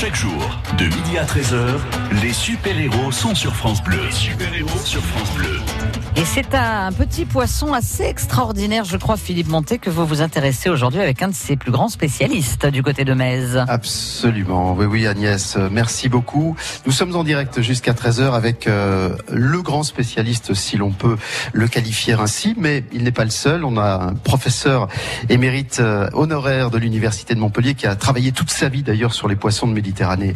Chaque jour, de midi à 13h, les super-héros sont sur France Bleu. Les super-héros sur France Bleu. Et c'est à un petit poisson assez extraordinaire, je crois, Philippe Monté, que vous vous intéressez aujourd'hui avec un de ses plus grands spécialistes du côté de Metz. Absolument, oui, oui, Agnès, merci beaucoup. Nous sommes en direct jusqu'à 13h avec euh, le grand spécialiste, si l'on peut le qualifier ainsi, mais il n'est pas le seul. On a un professeur émérite euh, honoraire de l'Université de Montpellier qui a travaillé toute sa vie d'ailleurs sur les poissons de Méditerranée,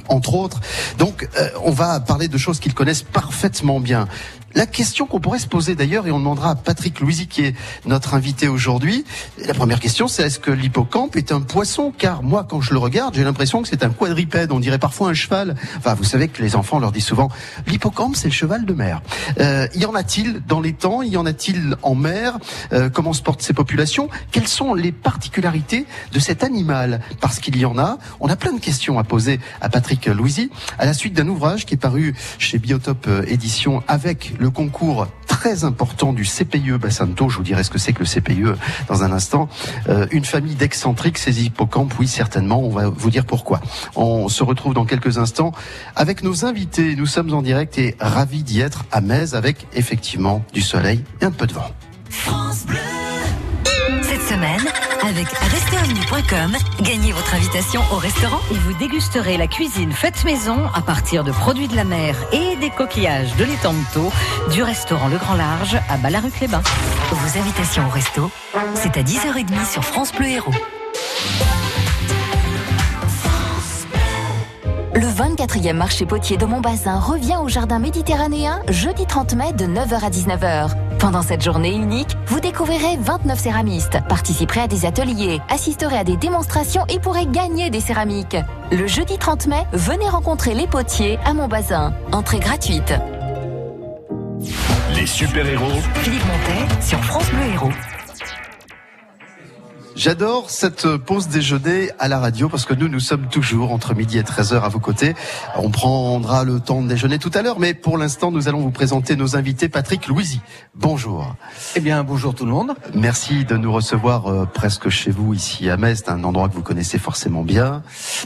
entre autres. Donc, euh, on va parler de choses qu'ils connaissent parfaitement bien. La question qu'on pourrait se poser d'ailleurs, et on demandera à Patrick Louisy qui est notre invité aujourd'hui, la première question c'est est-ce que l'hippocampe est un poisson? Car moi quand je le regarde, j'ai l'impression que c'est un quadripède, on dirait parfois un cheval. Enfin vous savez que les enfants leur disent souvent, l'hippocampe c'est le cheval de mer. Euh, y en a-t-il dans les temps? Y en a-t-il en mer? Euh, Comment se portent ces populations? Quelles sont les particularités de cet animal? Parce qu'il y en a, on a plein de questions à poser à Patrick Louisy, à la suite d'un ouvrage qui est paru chez Biotope Édition avec le concours très important du CPIE Bassanto. Je vous dirai ce que c'est que le CPIE dans un instant. Euh, une famille d'excentriques, ces hippocampes, oui certainement. On va vous dire pourquoi. On se retrouve dans quelques instants avec nos invités. Nous sommes en direct et ravis d'y être à Metz avec effectivement du soleil et un peu de vent. Cette semaine, avec restaurant.com, gagnez votre invitation au restaurant. Et vous dégusterez la cuisine faite maison à partir de produits de la mer et des coquillages de l'étang-de-taux du restaurant Le Grand Large à Ballaruc-les-Bains. Vos invitations au resto, c'est à 10h30 sur France Bleu Héros. Le 24e marché potier de Montbazin revient au jardin méditerranéen jeudi 30 mai de 9h à 19h. Pendant cette journée unique, vous découvrirez 29 céramistes, participerez à des ateliers, assisterez à des démonstrations et pourrez gagner des céramiques. Le jeudi 30 mai, venez rencontrer les potiers à Montbazin. Entrée gratuite. Les super-héros Philippe Montet sur France Bleu Héros. J'adore cette pause déjeuner à la radio parce que nous, nous sommes toujours entre midi et 13h à vos côtés. On prendra le temps de déjeuner tout à l'heure, mais pour l'instant, nous allons vous présenter nos invités. Patrick Louisy, bonjour. Eh bien, bonjour tout le monde. Merci de nous recevoir euh, presque chez vous ici à Metz, un endroit que vous connaissez forcément bien.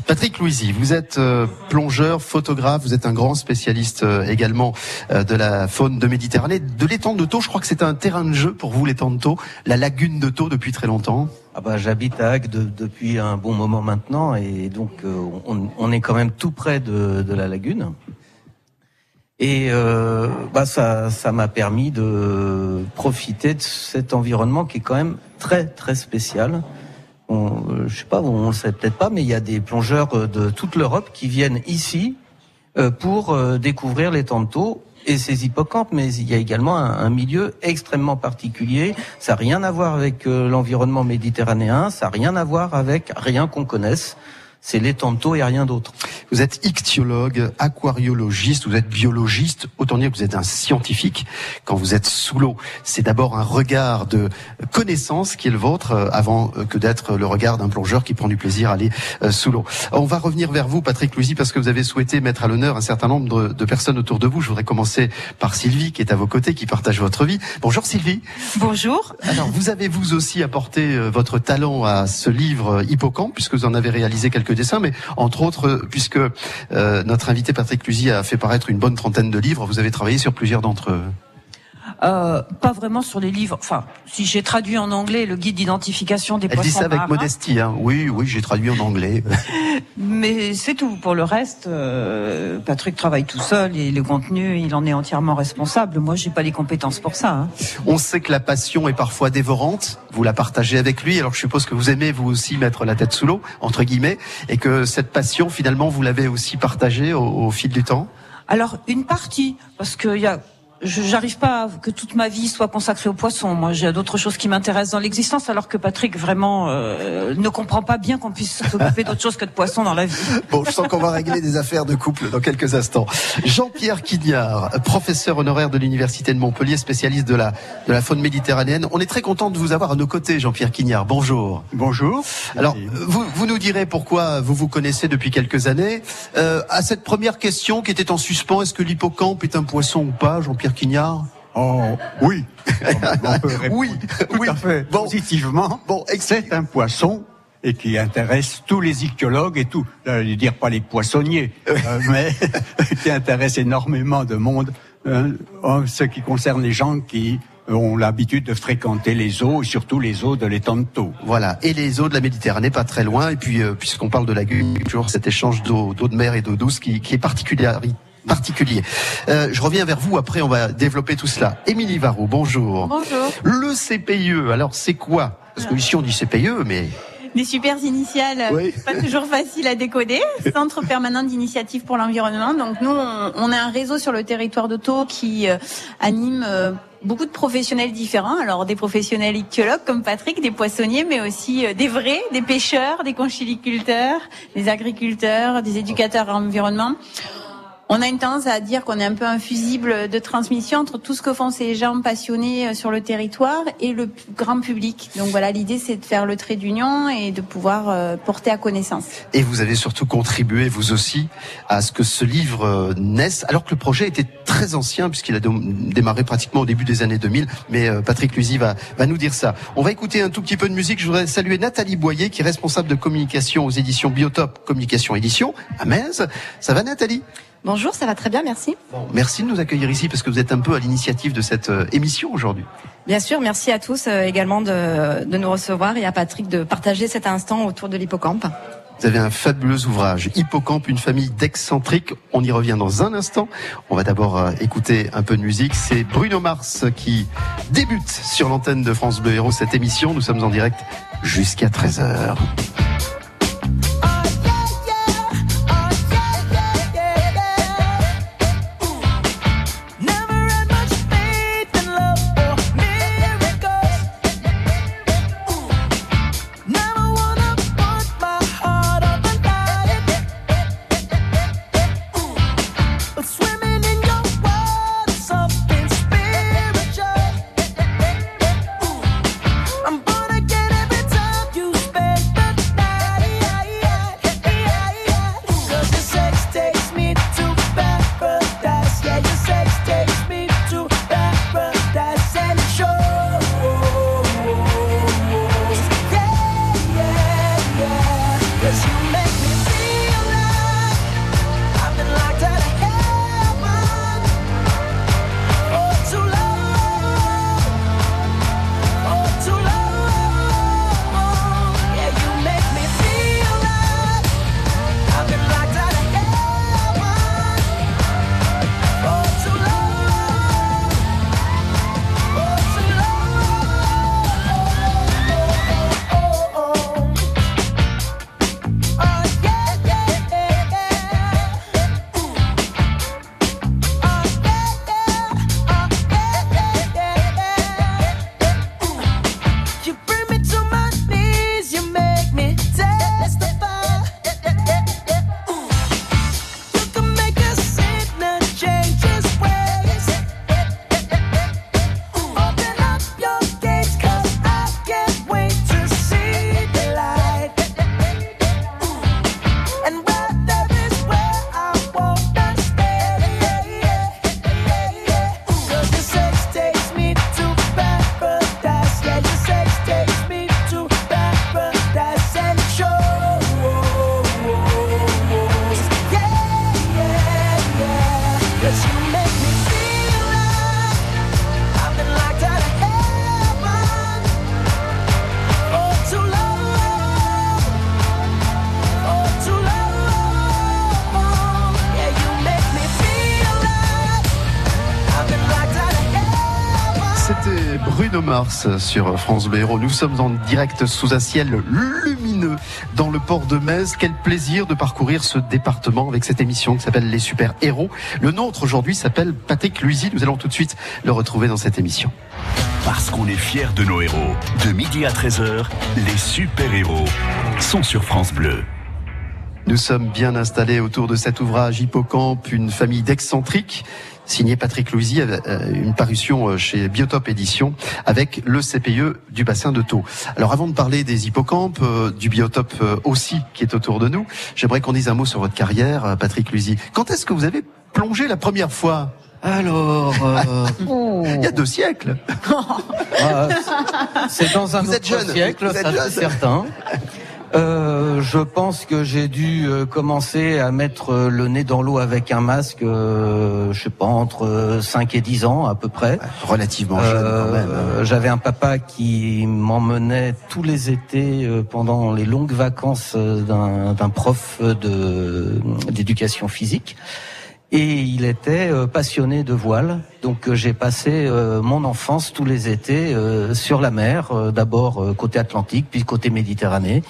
Patrick Louisy, vous êtes euh, plongeur, photographe, vous êtes un grand spécialiste euh, également de la faune de Méditerranée, de l'étang de Thau. Je crois que c'est un terrain de jeu pour vous, l'étang de Thau, la lagune de Thau depuis très longtemps. Ah bah, j'habite à Agde depuis un bon moment maintenant et donc euh, on, est quand même tout près de, de la lagune. Et euh, bah ça, ça m'a permis de profiter de cet environnement qui est quand même très très spécial. On, euh, je sais pas, on le sait peut-être pas, mais il y a des plongeurs euh, de toute l'Europe qui viennent ici pour découvrir les tantos et ces hippocampes, mais il y a également un, un milieu extrêmement particulier. Ça n'a rien à voir avec euh, l'environnement méditerranéen, ça n'a rien à voir avec rien qu'on connaisse. C'est les tantos et rien d'autre. Vous êtes ichtyologue, aquariologiste, vous êtes biologiste. Autant dire que vous êtes un scientifique quand vous êtes sous l'eau. C'est d'abord un regard de connaissance qui est le vôtre euh, avant euh, que d'être le regard d'un plongeur qui prend du plaisir à aller euh, sous l'eau. On va revenir vers vous, Patrick Louisy, parce que vous avez souhaité mettre à l'honneur un certain nombre de, personnes autour de vous. Je voudrais commencer par Sylvie, qui est à vos côtés, qui partage votre vie. Bonjour Sylvie. Bonjour. Alors, vous avez vous aussi apporté votre talent à ce livre Hippocampe, puisque vous en avez réalisé quelques dessins, mais entre autres, euh, puisque euh, notre invité Patrick Lusy a fait paraître une bonne trentaine de livres, vous avez travaillé sur plusieurs d'entre eux. Euh, pas vraiment sur les livres. Enfin, si j'ai traduit en anglais le guide d'identification des Elle dit poissons ça avec marins, modestie. Hein. Oui, oui, j'ai traduit en anglais. mais c'est tout. Pour le reste, euh, Patrick travaille tout seul et le contenu, il en est entièrement responsable. Moi, j'ai pas les compétences pour ça. hein. On sait que la passion est parfois dévorante. Vous la partagez avec lui. Alors, je suppose que vous aimez vous aussi mettre la tête sous l'eau, entre guillemets, et que cette passion, finalement, vous l'avez aussi partagée au, au fil du temps? Alors, une partie, parce que il y a j'arrive pas à que toute ma vie soit consacrée aux poissons. Moi, j'ai d'autres choses qui m'intéressent dans l'existence, alors que Patrick vraiment euh, ne comprend pas bien qu'on puisse s'occuper d'autre chose que de poissons dans la vie. Bon, je sens qu'on va régler des affaires de couple dans quelques instants. Jean-Pierre Quignard, professeur honoraire de l'Université de Montpellier, spécialiste de la, de la faune méditerranéenne. On est très content de vous avoir à nos côtés, Jean-Pierre Quignard. Bonjour. Bonjour. Alors, vous, vous nous direz pourquoi vous vous connaissez depuis quelques années. Euh, à cette première question qui était en suspens, est-ce que l'hippocampe est un poisson ou pas, Jean-Pierre Quignard Oh, oui. On peut répondre Oui, tout oui. à fait Bon. positivement. Bon, c'est un poisson et qui intéresse tous les ichthyologues et tout, je vais dire pas les poissonniers, euh, mais qui intéresse énormément de monde, euh, en ce qui concerne les gens qui ont l'habitude de fréquenter les eaux et surtout les eaux de l'étang de Thau. Voilà, et les eaux de la Méditerranée, pas très loin. Et puis, euh, puisqu'on parle de toujours cet échange d'eau, de mer et d'eau douce qui, qui est particulier. Particulier. Euh, je reviens vers vous, après on va développer tout cela. Émilie Varro, bonjour. Bonjour. Le CPIE, alors c'est quoi? Parce que ici on dit CPIE, mais... Des super initiales, Oui. pas toujours facile à décoder. Centre permanent d'initiative pour l'environnement. Donc nous, on, on a un réseau sur le territoire d'Auto qui euh, anime euh, beaucoup de professionnels différents. Alors des professionnels ichthyologues comme Patrick, des poissonniers, mais aussi euh, des vrais, des pêcheurs, des conchiliculteurs, des agriculteurs, des éducateurs en environnement. On a une tendance à dire qu'on est un peu un fusible de transmission entre tout ce que font ces gens passionnés euh, sur le territoire et le grand public. Donc voilà, l'idée c'est de faire le trait d'union et de pouvoir euh, porter à connaissance. Et vous avez surtout contribué, vous aussi, à ce que ce livre euh, naisse, alors que le projet était très ancien, puisqu'il a démarré pratiquement au début des années 2000. Mais Patrick Luzy va, va nous dire ça. On va écouter un tout petit peu de musique. Je voudrais saluer Nathalie Boyer, qui est responsable de communication aux éditions Biotop Communication Édition, à Metz. Ça va Nathalie? Bonjour, ça va très bien, merci. Merci de nous accueillir ici, parce que vous êtes un peu à l'initiative de cette euh, émission aujourd'hui. Bien sûr, merci à tous euh, également de, de nous recevoir et à Patrick de partager cet instant autour de l'hippocampe. Vous avez un fabuleux ouvrage, Hippocampe, une famille d'excentriques. On y revient dans un instant. On va d'abord euh, écouter un peu de musique. C'est Bruno Mars qui débute sur l'antenne de France Bleu Héros cette émission. Nous sommes en direct jusqu'à 13h. Mars sur France Bleu Héros. Nous sommes en direct sous un ciel lumineux dans le port de Metz. Quel plaisir de parcourir ce département avec cette émission qui s'appelle Les Super Héros. Le nôtre aujourd'hui s'appelle Patrick Luisy. Nous allons tout de suite le retrouver dans cette émission. Parce qu'on est fiers de nos héros. De midi à 13h, les super-héros sont sur France Bleu. Nous sommes bien installés autour de cet ouvrage Hippocampe, une famille d'excentriques, signé Patrick Louisy, euh, une parution euh, chez Biotop Édition, avec le CPE du bassin de Thau. Alors avant de parler des hippocampes, euh, du Biotop euh, aussi qui est autour de nous, j'aimerais qu'on dise un mot sur votre carrière, euh, Patrick Louisy. Quand est-ce que vous avez plongé la première fois? Alors, euh, Il y a deux siècles. ah, c'est dans un Vous autre êtes jeune, siècle, vous ça c'est certain. Euh, je pense que j'ai dû euh, commencer à mettre euh, le nez dans l'eau avec un masque, euh, je sais pas, entre euh, 5 et 10 ans à peu près. Relativement jeune quand même. hein. Euh, J'avais un papa qui m'emmenait tous les étés euh, pendant les longues vacances euh, d'un d'un prof de d'éducation physique. Et il était euh, passionné de voile, donc euh, j'ai passé euh, mon enfance tous les étés euh, sur la mer, euh, d'abord euh, côté Atlantique, puis côté Méditerranée.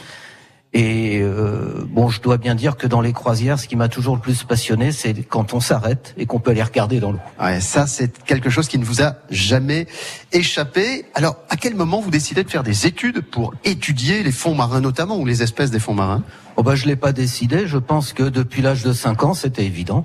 Et euh, bon, je dois bien dire que dans les croisières, ce qui m'a toujours le plus passionné, c'est quand on s'arrête et qu'on peut aller regarder dans l'eau. Ouais, ça, c'est quelque chose qui ne vous a jamais échappé. Alors, à quel moment vous décidez de faire des études pour étudier les fonds marins notamment, ou les espèces des fonds marins? Oh bah, je l'ai pas décidé. Je pense que depuis l'âge de 5 ans, c'était évident.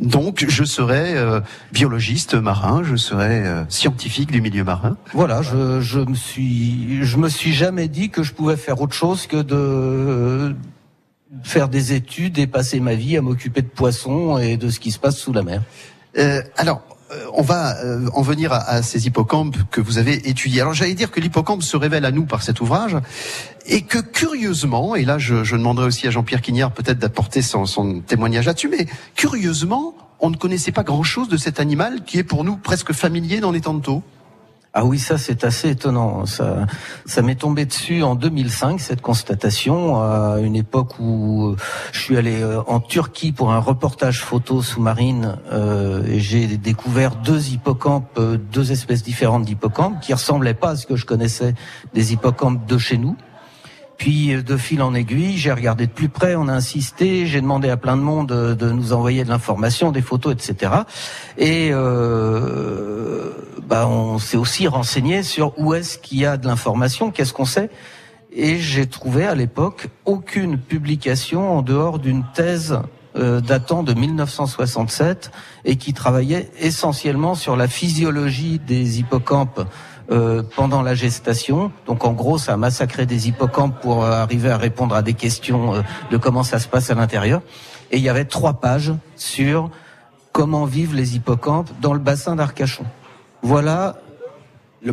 Donc, je serai euh, biologiste marin, je serai euh, scientifique du milieu marin. Voilà, je, je me suis, je me suis jamais dit que je pouvais faire autre chose que de euh, faire des études et passer ma vie à m'occuper de poissons et de ce qui se passe sous la mer. Euh, alors, on va euh, en venir à, ces hippocampes que vous avez étudiés. Alors, j'allais dire que l'hippocampe se révèle à nous par cet ouvrage, et que curieusement, et là, je, demanderai aussi à Jean-Pierre Quignard peut-être d'apporter son, son témoignage là-dessus, mais curieusement, on ne connaissait pas grand-chose de cet animal qui est pour nous presque familier dans les temps de taux. Ah oui, ça c'est assez étonnant. Ça, ça m'est tombé dessus en 2005 cette constatation à une époque où je suis allé euh, en Turquie pour un reportage photo sous-marine euh, et j'ai découvert deux hippocampes, euh, deux espèces différentes d'hippocampes qui ressemblaient pas à ce que je connaissais des hippocampes de chez nous. Puis euh, de fil en aiguille, j'ai regardé de plus près, on a insisté, j'ai demandé à plein de monde de, de nous envoyer de l'information, des photos, etc. Et euh, bah, on s'est aussi renseigné sur où est-ce qu'il y a de l'information, qu'est-ce qu'on sait. Et j'ai trouvé à l'époque aucune publication en dehors d'une thèse euh, datant de 1967 et qui travaillait essentiellement sur la physiologie des hippocampes euh, pendant la gestation. Donc en gros, ça a massacré des hippocampes pour euh, arriver à répondre à des questions de comment ça se passe à l'intérieur. Et il y avait trois pages sur comment vivent les hippocampes dans le bassin d'Arcachon. Voilà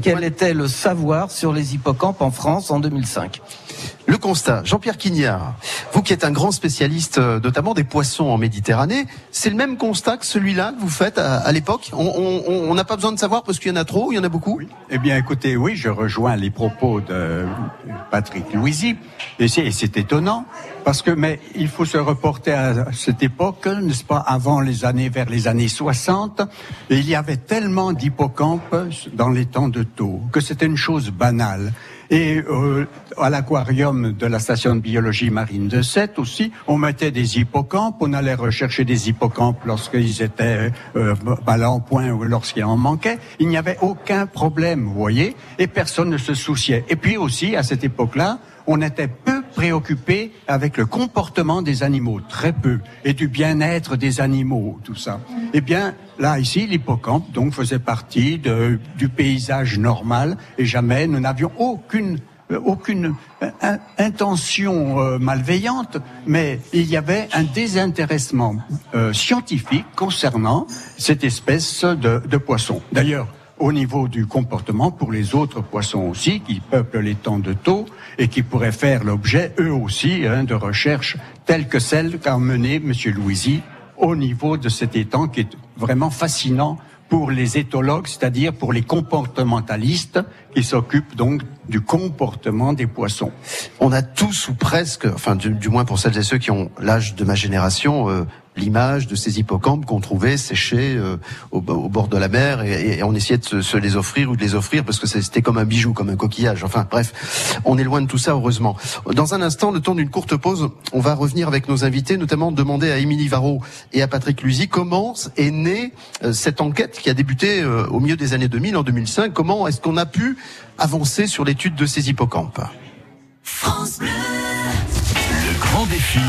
quel était le savoir sur les hippocampes en France en 2005. Le constat, Jean-Pierre Quignard, vous qui êtes un grand spécialiste euh, notamment des poissons en Méditerranée, c'est le même constat que celui-là que vous faites à, à l'époque? On n'a pas besoin de savoir parce qu'il y en a trop, il y en a beaucoup? Eh bien, écoutez, oui, je rejoins les propos de Patrick Louisy, et c'est étonnant, parce que, mais il faut se reporter à cette époque, n'est-ce pas, avant les années, vers les années 60, et il y avait tellement d'hippocampes dans les temps de taux, que c'était une chose banale. Et euh, à l'aquarium de la station de biologie marine de Sète aussi, on mettait des hippocampes, on allait rechercher des hippocampes lorsqu'ils étaient euh, ballants point ou lorsqu'il en manquait. Il n'y avait aucun problème, vous voyez, et personne ne se souciait. Et puis aussi, à cette époque-là, on était peu préoccupé avec le comportement des animaux, très peu, et du bien-être des animaux, tout ça. Eh bien, là, ici, l'hippocampe, donc, faisait partie de- du paysage normal, et jamais nous n'avions aucune euh, aucune euh, in- intention euh, malveillante, mais il y avait un désintéressement scientifique concernant cette espèce de, de poisson. D'ailleurs, au niveau du comportement pour les autres poissons aussi qui peuplent les temps de taux et qui pourraient faire l'objet eux aussi hein, de recherches telles que celles qu'a menées M. Louisy au niveau de cet étang qui est vraiment fascinant pour les éthologues, c'est-à-dire pour les comportementalistes qui s'occupent donc du comportement des poissons. On a tous ou presque, enfin du, moins pour celles et ceux qui ont l'âge de ma génération, euh, l'image de ces hippocampes qu'on trouvait séchés euh, au, bord de la mer et, on essayait de se, les offrir ou de les offrir parce que c'était comme un bijou, comme un coquillage. Enfin bref, on est loin de tout ça heureusement. Dans un instant, le temps d'une courte pause, on va revenir avec nos invités, notamment demander à Émilie Varro et à Patrick Lusy comment est née euh, cette enquête qui a débuté au milieu des années 2000, en 2005. Comment est-ce qu'on a pu avancer sur l'étude de ces hippocampes grand défi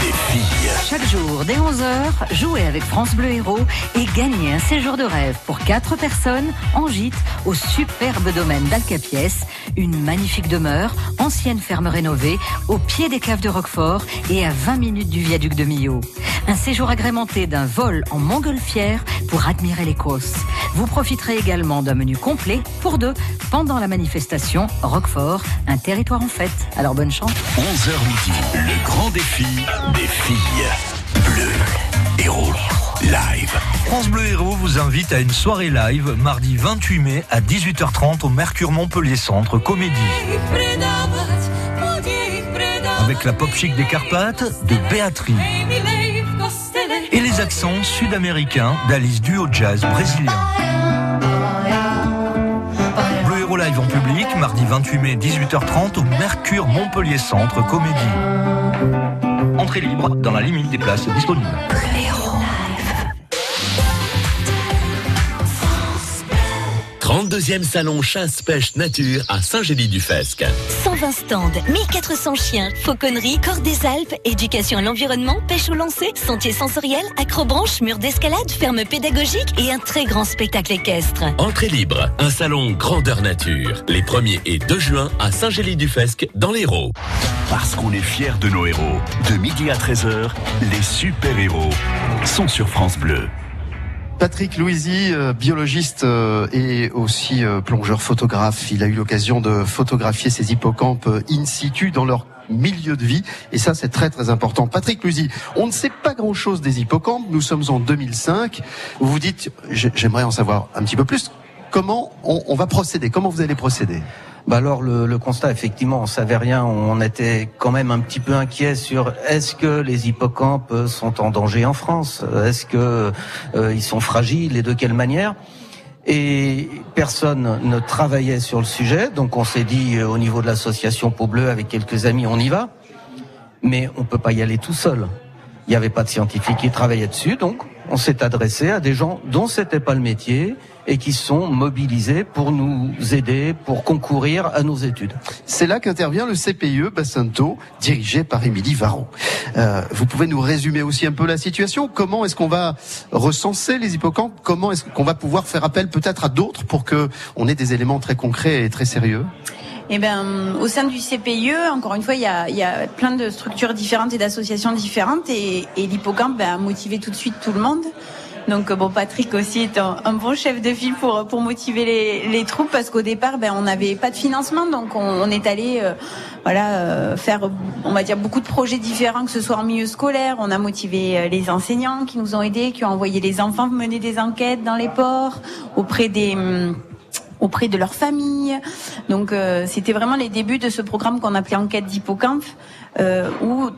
des filles. Chaque jour, dès 11h, jouez avec France Bleu Héros et gagnez un séjour de rêve pour 4 personnes en gîte au superbe domaine d'Alcapiès, une magnifique demeure, ancienne ferme rénovée, au pied des caves de Roquefort et à 20 minutes du viaduc de Millau. Un séjour agrémenté d'un vol en montgolfière pour admirer les Causses. Vous profiterez également d'un menu complet pour deux pendant la manifestation Roquefort, un territoire en fête. Alors bonne chance. 11h midi, le grand défi des filles. Bleu, héros, live. France Bleu Héros vous invite à une soirée live mardi 28 mai à 18h30 au Mercure Montpellier Centre Comédie. Avec la pop chic des Carpates de Béatrice et les accents sud-américains d'Alice Duo Jazz brésilien. En public mardi 28 mai 18h30 au Mercure Montpellier Centre Comédie. Entrée libre dans la limite des places disponibles. 32e salon chasse-pêche nature à Saint-Gély-du-Fesque. 120 stands, 1400 chiens, fauconnerie, corps des Alpes, éducation à l'environnement, pêche au lancer, sentier sensoriel, acrobranche, mur d'escalade, ferme pédagogique et un très grand spectacle équestre. Entrée libre, un salon grandeur nature. Les 1er et 2 juin à Saint-Gély-du-Fesque dans l'Hérault. Parce qu'on est fiers de nos héros. De midi à 13h, les super-héros sont sur France Bleu. Patrick Louisy, euh, biologiste euh, et aussi euh, plongeur photographe, il a eu l'occasion de photographier ces hippocampes in situ dans leur milieu de vie. Et ça c'est très très important. Patrick Louisy, on ne sait pas grand chose des hippocampes, nous sommes en 2005, vous vous dites j'ai- j'aimerais en savoir un petit peu plus, comment on va procéder, comment vous allez procéder? Bah alors le, le constat effectivement on savait rien, on était quand même un petit peu inquiet sur est-ce que les hippocampes euh, sont en danger en France, est-ce que euh, ils sont fragiles et de quelle manière? Et personne ne travaillait sur le sujet, donc on s'est dit euh, au niveau de l'association Peau Bleue avec quelques amis on y va, mais on peut pas y aller tout seul. Il n'y avait pas de scientifiques qui travaillaient dessus, donc on s'est adressé à des gens dont c'était pas le métier et qui sont mobilisés pour nous aider, pour concourir à nos études. C'est là qu'intervient le CPIE Bassinto, dirigé par Émilie Varro. Euh, vous pouvez nous résumer aussi un peu la situation Comment est-ce qu'on va recenser les hippocampes? Comment est-ce qu'on va pouvoir faire appel peut-être à d'autres pour que on ait des éléments très concrets et très sérieux? Eh ben, au sein du CPIE, encore une fois, il y a, plein de structures différentes et d'associations différentes, et, et l'hippocampe ben, a motivé tout de suite tout le monde. Donc bon, Patrick aussi est un, bon chef de file pour motiver les, troupes parce qu'au départ, ben on n'avait pas de financement, donc on, on est allé euh, voilà euh, faire, on va dire beaucoup de projets différents, que ce soit en milieu scolaire. On a motivé euh, les enseignants qui nous ont aidés, qui ont envoyé les enfants mener des enquêtes dans les ports auprès des hum, auprès de leur famille. Donc euh, c'était vraiment les débuts de ce programme qu'on appelait Enquête d'hippocampe, euh, où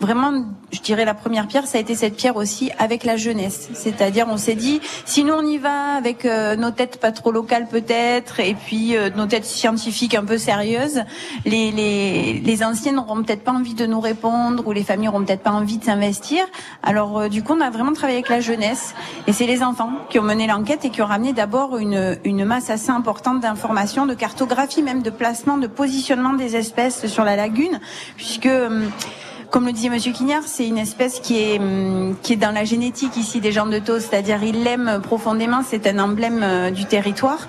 vraiment, je dirais la première pierre, ça a été cette pierre aussi avec la jeunesse. C'est-à-dire, on s'est dit, si nous on y va avec euh, nos têtes pas trop locales peut-être, et puis euh, nos têtes scientifiques un peu sérieuses, les, les, les anciens n'auront peut-être pas envie de nous répondre, ou les familles n'auront peut-être pas envie de s'investir. Alors euh, du coup, on a vraiment travaillé avec la jeunesse, et c'est les enfants qui ont mené l'enquête et qui ont ramené d'abord une, une masse assez importante d'informations, de cartographie, même de placement, de positionnement des espèces sur la lagune, puisque hum, comme le disait Monsieur Quignard, c'est une espèce qui est hum, qui est dans la génétique ici des gens de Thos, c'est-à-dire ils l'aiment profondément, c'est un emblème euh, du territoire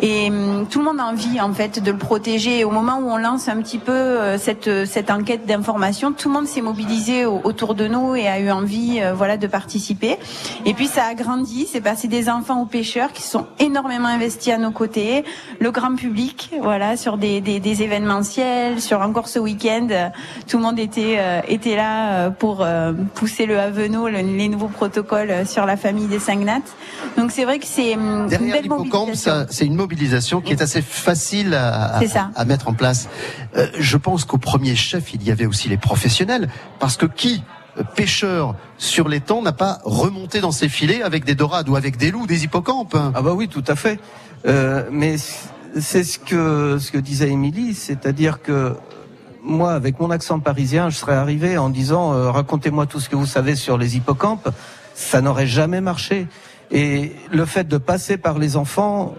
et hum, tout le monde a envie en fait de le protéger. Et au moment où on lance un petit peu euh, cette cette enquête d'information, tout le monde s'est mobilisé au- autour de nous et a eu envie euh, voilà de participer. Et puis ça a grandi, c'est passé des enfants aux pêcheurs qui sont énormément investis à nos côtés, le grand public, voilà sur des des, des événementiels, sur encore ce week-end, euh, tout le monde était euh, était là euh, pour euh, pousser le Aveno, le- les nouveaux protocoles euh, sur la famille des Sangnates. Donc c'est vrai que c'est hum, une Derrière belle l'hippocampe, mobilisation. ça, c'est une mobilisation qui est assez facile à, à- à mettre en place. Euh, je pense qu'au premier chef, il y avait aussi les professionnels, parce que qui euh, pêcheur sur les temps n'a pas remonté dans ses filets avec des dorades ou avec des loups, des hippocampes Ah bah oui, tout à fait. Euh, mais c'est ce que ce que disait Émilie, c'est-à-dire que moi, avec mon accent parisien, je serais arrivé en disant euh, racontez-moi tout ce que vous savez sur les hippocampes. Ça n'aurait jamais marché. Et le fait de passer par les enfants,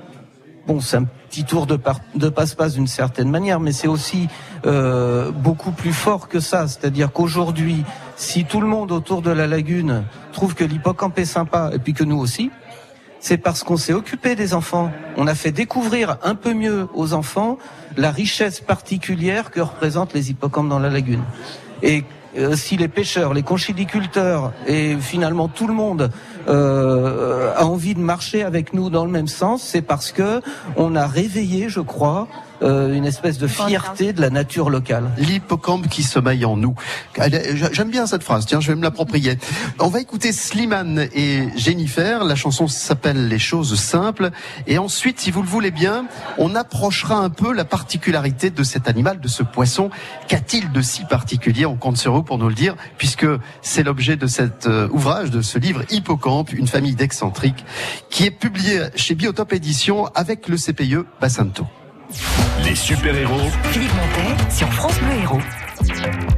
bon, c'est un petit tour de, de passe-passe d'une certaine manière, mais c'est aussi euh, beaucoup plus fort que ça. C'est-à-dire qu'aujourd'hui, si tout le monde autour de la lagune trouve que l'hippocampe est sympa, et puis que nous aussi, c'est parce qu'on s'est occupé des enfants. On a fait découvrir un peu mieux aux enfants la richesse particulière que représentent les hippocampes dans la lagune. Et euh, si les pêcheurs, les conchiliculteurs et finalement tout le monde euh, a envie de marcher avec nous dans le même sens, c'est parce que on a réveillé, je crois, euh, une espèce de fierté de la nature locale. L'hippocampe qui sommeille en nous. J'aime bien cette phrase, tiens, je vais me l'approprier. On va écouter Slimane et Jennifer, la chanson s'appelle Les choses simples, et ensuite, si vous le voulez bien, on approchera un peu la particularité de cet animal, de ce poisson. Qu'a-t-il de si particulier? On compte sur vous pour nous le dire, puisque c'est l'objet de cet euh, ouvrage, de ce livre Hippocampe, une famille d'excentriques, qui est publié chez Biotop Édition avec le CPE Bassanto. Les super-héros Philippe Montet sur France Bleu Héros.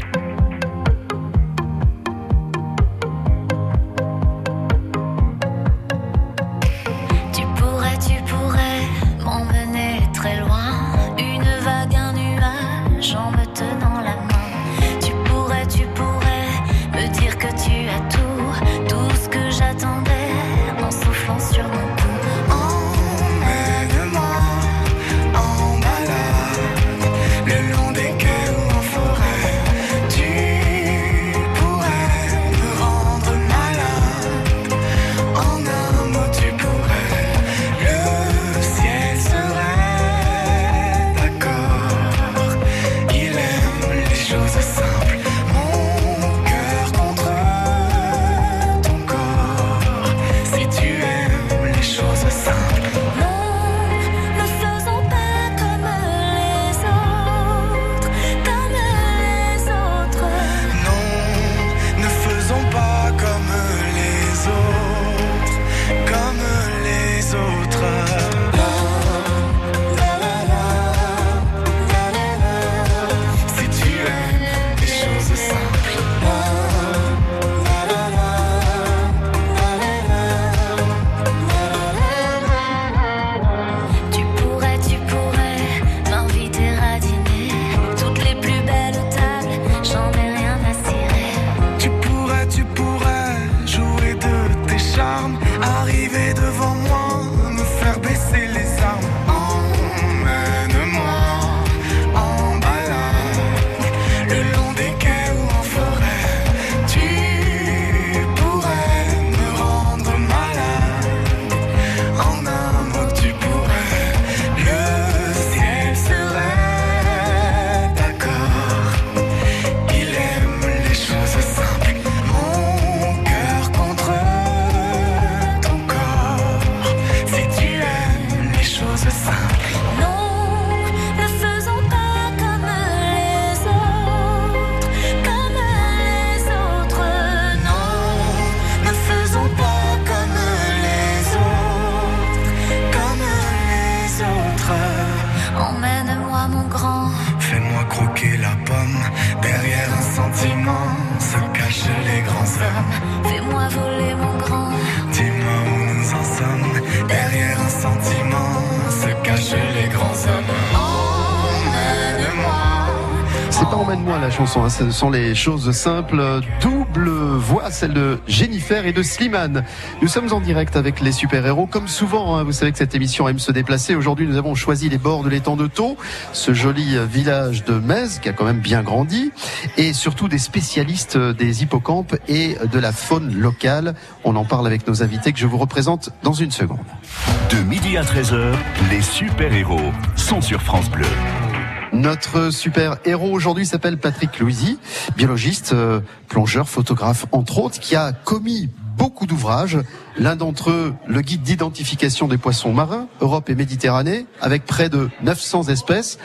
C'est pas emmène-moi la chanson, hein, ce sont les choses simples. Double voix, celle de Jennifer et de Slimane. Nous sommes en direct avec les super-héros. Comme souvent, hein, vous savez que cette émission aime se déplacer. Aujourd'hui, nous avons choisi les bords de l'étang de Thau, ce joli village de Metz qui a quand même bien grandi, et surtout des spécialistes des hippocampes et de la faune locale. On en parle avec nos invités que je vous représente dans une seconde. De midi à 13h, les super-héros sont sur France Bleu. Notre super héros aujourd'hui s'appelle Patrick Louisy, biologiste, euh, plongeur, photographe entre autres, qui a commis beaucoup d'ouvrages. L'un d'entre eux, le guide d'identification des poissons marins, Europe et Méditerranée, avec près de 900 espèces.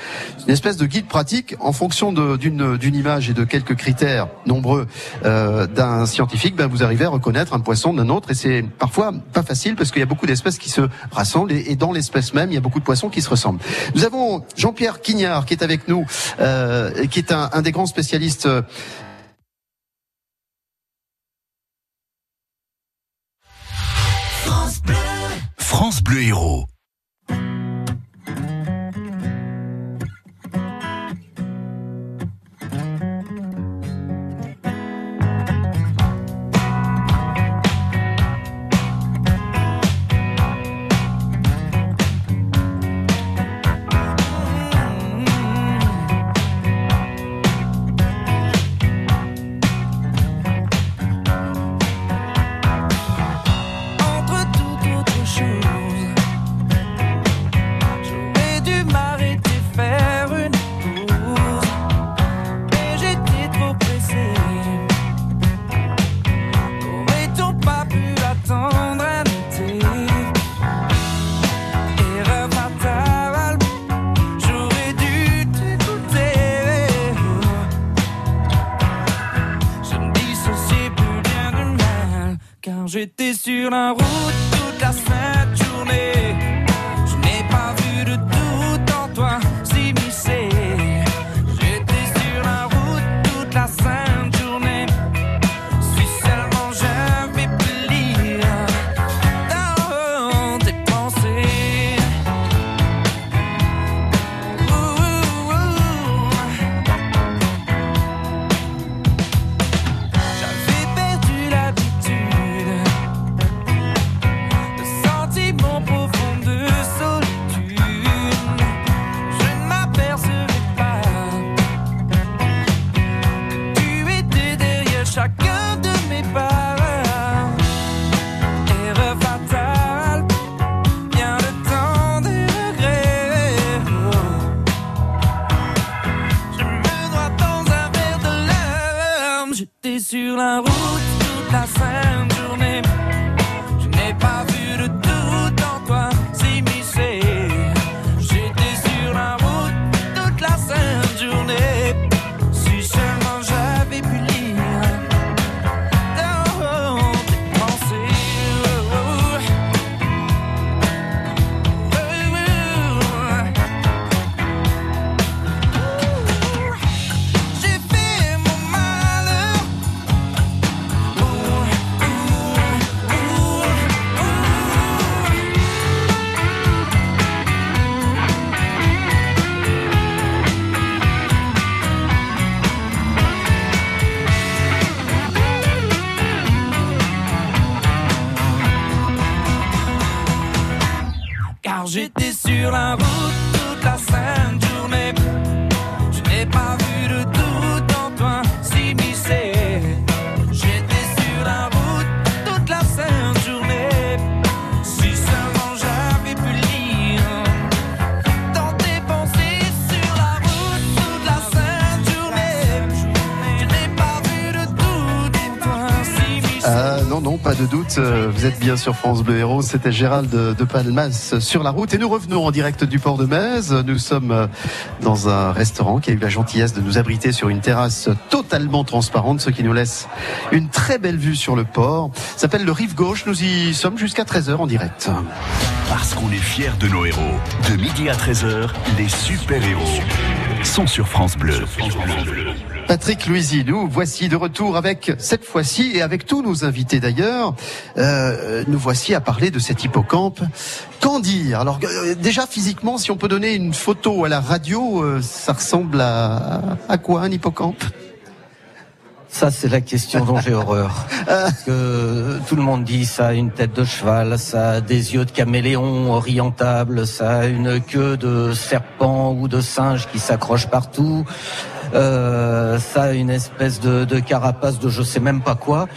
Une espèce de guide pratique en fonction d'une image et de quelques critères nombreux euh, d'un scientifique. Ben vous arrivez à reconnaître un poisson d'un autre et c'est parfois pas facile parce qu'il y a beaucoup d'espèces qui se rassemblent et, dans l'espèce même, il y a beaucoup de poissons qui se ressemblent. Nous avons Jean-Pierre Quignard qui est avec nous, euh, qui est un des grands spécialistes France Bleu Héros. Euh, Vous êtes bien sur France Bleu Héros. C'était Gérald de, Palmas sur la route. Et nous revenons en direct du port de Metz. Nous sommes euh, dans un restaurant qui a eu la gentillesse de nous abriter sur une terrasse totalement transparente, ce qui nous laisse une très belle vue sur le port. Ça s'appelle le Rive Gauche. Nous y sommes jusqu'à 13h en direct. Parce qu'on est fiers de nos héros. De midi à 13h, les super-héros sont sur France Bleu. Patrick Louisy, nous voici de retour avec cette fois-ci et avec tous nos invités d'ailleurs. Euh, nous voici à parler de cet hippocampe. Qu'en dire Alors euh, déjà physiquement, si on peut donner une photo à la radio, euh, ça ressemble à, à quoi un hippocampe? Ça, c'est la question dont j'ai horreur. Parce que tout le monde dit ça a une tête de cheval, ça a des yeux de caméléon orientable, ça a une queue de serpent ou de singe qui s'accroche partout, euh, ça a une espèce de, de carapace de je sais même pas quoi.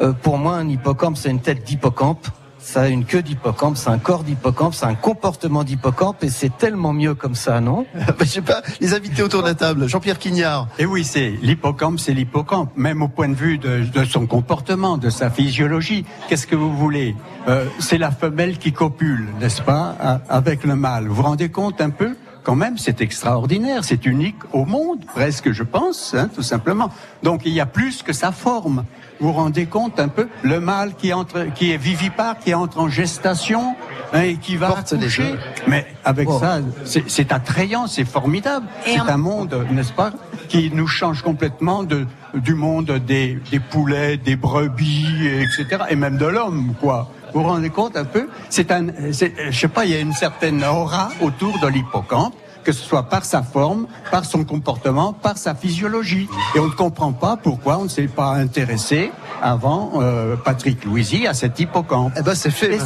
Euh, pour moi, un hippocampe, c'est une tête d'hippocampe. Ça a une queue d'hippocampe, c'est un corps d'hippocampe, c'est un comportement d'hippocampe et c'est tellement mieux comme ça, non Je sais pas, les invités autour de la table, Jean-Pierre Quignard. Et oui, c'est l'hippocampe, c'est l'hippocampe, même au point de vue de, de son comportement, de sa physiologie. Qu'est-ce que vous voulez Euh, C'est la femelle qui copule, n'est-ce pas, avec le mâle. Vous vous rendez compte un peu quand même, c'est extraordinaire, c'est unique au monde, presque, je pense, hein, tout simplement. Donc, il y a plus que sa forme. Vous vous rendez compte un peu Le mâle qui entre, qui est vivipare, qui entre en gestation hein, et qui va accoucher. Mais avec ça, c'est c'est attrayant, c'est formidable. C'est un monde, n'est-ce pas, qui nous change complètement de du monde des, des poulets, des brebis, etc. Et même de l'homme, quoi. Vous vous rendez compte un peu? C'est un, je sais pas, il y a une certaine aura autour de l'hippocampe que ce soit par sa forme, par son comportement, par sa physiologie. Et on ne comprend pas pourquoi on ne s'est pas intéressé avant euh, Patrick Louisy à cet hippocampe. Eh ben c'est fait.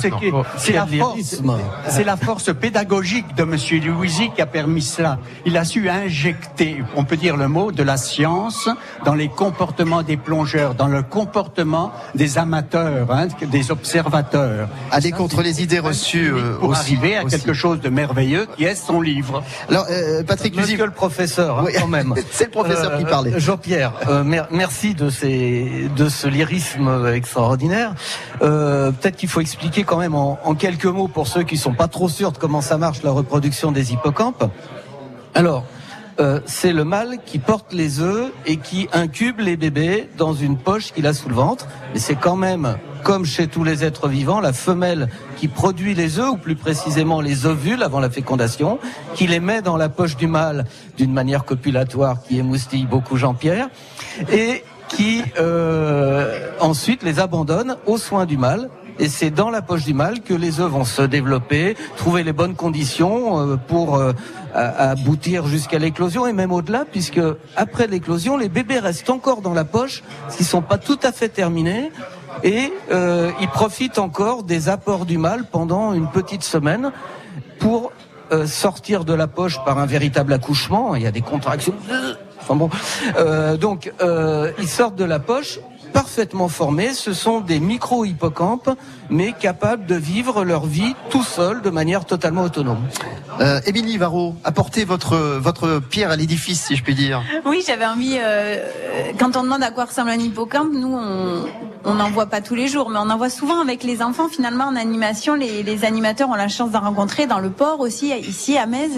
C'est la la force pédagogique de Monsieur Louisy qui a permis cela. Il a su injecter, on peut dire le mot, de la science dans les comportements des plongeurs, dans le comportement des amateurs, hein, des observateurs. Aller contre les idées reçues euh, pour aussi. arriver à aussi. quelque chose de merveilleux qui est son livre. Alors, euh, Patrick. Monsieur le professeur, hein, Oui. quand même. C'est le professeur qui parlait. Jean-Pierre, euh, mer- merci de, ces, de ce lyrisme extraordinaire. Euh, Peut-être qu'il faut expliquer quand même en, en quelques mots pour ceux qui sont pas trop sûrs de comment ça marche la reproduction des hippocampes. Alors, euh, c'est le mâle qui porte les œufs et qui incube les bébés dans une poche qu'il a sous le ventre. Mais c'est quand même comme chez tous les êtres vivants, la femelle qui produit les œufs, ou plus précisément les ovules avant la fécondation, qui les met dans la poche du mâle d'une manière copulatoire qui émoustille beaucoup Jean-Pierre, et qui euh, ensuite les abandonne aux soins du mâle. Et c'est dans la poche du mâle que les œufs vont se développer, trouver les bonnes conditions euh, pour euh, aboutir jusqu'à l'éclosion et même au-delà, puisque après l'éclosion, les bébés restent encore dans la poche, s'ils sont pas tout à fait terminés, et euh, ils profitent encore des apports du mâle pendant une petite semaine pour euh, sortir de la poche par un véritable accouchement. Il y a des contractions. Enfin bon, Euh, donc euh, ils sortent de la poche parfaitement formés. Ce sont des micro-hippocampes, mais capables de vivre leur vie tout seuls, de manière totalement autonome. Euh, Émilie Varro, apportez votre, votre pierre à l'édifice, si je puis dire. Oui, j'avais envie. euh, quand on demande à quoi ressemble un hippocampe, nous on on n'en voit pas tous les jours, mais on en voit souvent avec les enfants. Finalement, en animation, les, les animateurs ont la chance d'en rencontrer dans le port aussi, ici à Metz.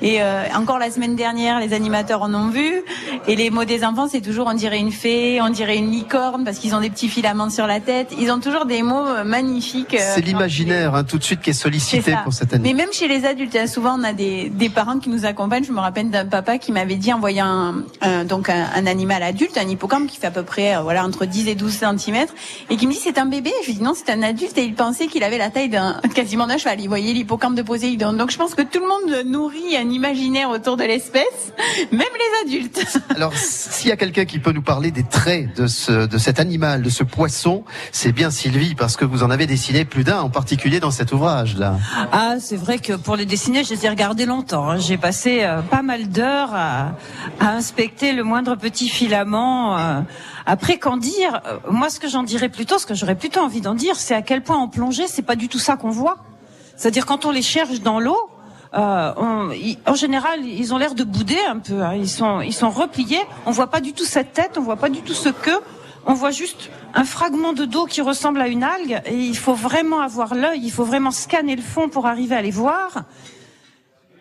Et euh, encore la semaine dernière, les animateurs en ont vu. Et les mots des enfants, c'est toujours on dirait une fée, on dirait une licorne parce qu'ils ont des petits filaments sur la tête. Ils ont toujours des mots euh, magnifiques. Euh, C'est l'imaginaire, hein, tout de suite, qui est sollicité ça. pour cette année. Mais même chez les adultes, hein, souvent on a des, des parents qui nous accompagnent. Je me rappelle d'un papa qui m'avait dit en voyant un, un- donc un, un animal adulte, un hippocampe qui fait à peu près euh, voilà entre 10 et 12 cm, et qui me dit c'est un bébé. Je lui dis non, c'est un adulte et il pensait qu'il avait la taille d'un quasiment d'un cheval. Il voyait l'hippocampe de Poséidon. Donc je pense que tout le monde nourrit un imaginaire autour de l'espèce, même les adultes. Alors, s'il y a quelqu'un qui peut nous parler des traits de, ce, de cet animal, de ce poisson, c'est bien Sylvie, parce que vous en avez dessiné plus d'un, en particulier dans cet ouvrage-là. Ah, c'est vrai que pour les dessiner, je les ai regardés longtemps. hein. J'ai passé euh, pas mal d'heures à, inspecter le moindre petit filament. euh. Après, qu'en dire? Euh, Moi, ce que j'en dirais plutôt, ce que j'aurais plutôt envie d'en dire, c'est à quel point en plongée, c'est pas du tout ça qu'on voit. C'est-à-dire quand on les cherche dans l'eau. en général, ils ont l'air de bouder un peu. hein. Ils sont, ils sont repliés. On voit pas du tout cette tête, on voit pas du tout ce queue. On voit juste un fragment de dos qui ressemble à une algue. Et il faut vraiment avoir l'œil, il faut vraiment scanner le fond pour arriver à les voir.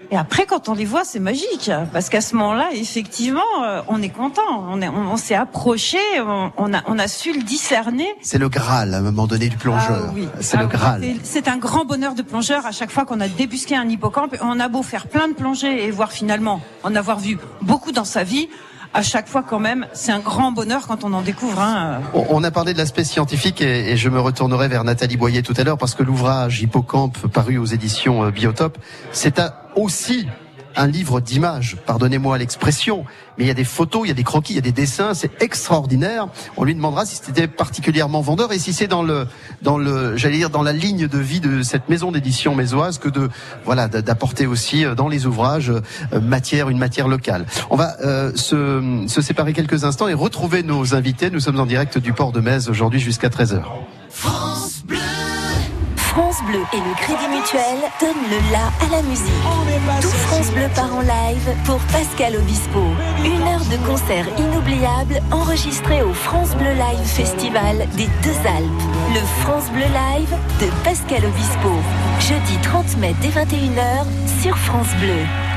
Et après, quand on les voit, c'est magique, parce qu'à ce moment-là, effectivement, euh, on est content. On est- on, on s'est approché, on, on a, on a su le discerner. C'est le Graal, à un moment donné, du plongeur. Ah oui. C'est Ah le oui, Graal. C'est un grand bonheur de plongeur à chaque fois qu'on a débusqué un hippocampe. On a beau faire plein de plongées et voir finalement en avoir vu beaucoup dans sa vie. À chaque fois, quand même, c'est un grand bonheur quand on en découvre un. On on a parlé de l'aspect scientifique et, je me retournerai vers Nathalie Boyer tout à l'heure parce que l'ouvrage Hippocampe paru aux éditions euh, Biotope, c'est aussi un livre d'images, pardonnez-moi l'expression, mais il y a des photos, il y a des croquis, il y a des dessins, c'est extraordinaire. On lui demandera si c'était particulièrement vendeur et si c'est dans le, dans le, j'allais dire dans la ligne de vie de cette maison d'édition mésoise que de, voilà, d'apporter aussi euh, dans les ouvrages euh, matière, une matière locale. On va euh, se, se séparer quelques instants et retrouver nos invités. Nous sommes en direct du port de Metz aujourd'hui jusqu'à 13h. France Bleu. France Bleu et le Crédit Mutuel donnent le la à la musique. Tout France Bleu part en live pour Pascal Obispo. Une heure de concert inoubliable enregistré au France Bleu Live Festival des Deux Alpes. Le France Bleu Live de Pascal Obispo. Jeudi 30 mai dès 21h sur France Bleu.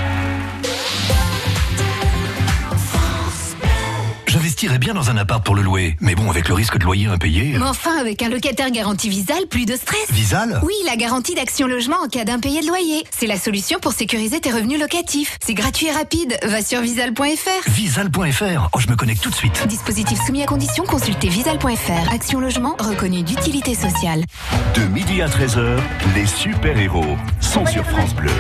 J'investirais bien dans un appart pour le louer, mais bon, avec le risque de loyer impayé. Mais enfin, avec un locataire garanti Visal, plus de stress. Visal Oui, la garantie d'action logement en cas d'impayé de loyer. C'est la solution pour sécuriser tes revenus locatifs. C'est gratuit et rapide. Va sur visal.fr. Visal.fr. Oh, je me connecte tout de suite. Dispositif soumis à condition, consultez visal.fr. Action logement reconnu d'utilité sociale. De midi à 13h, les super-héros sont sur France Bleu.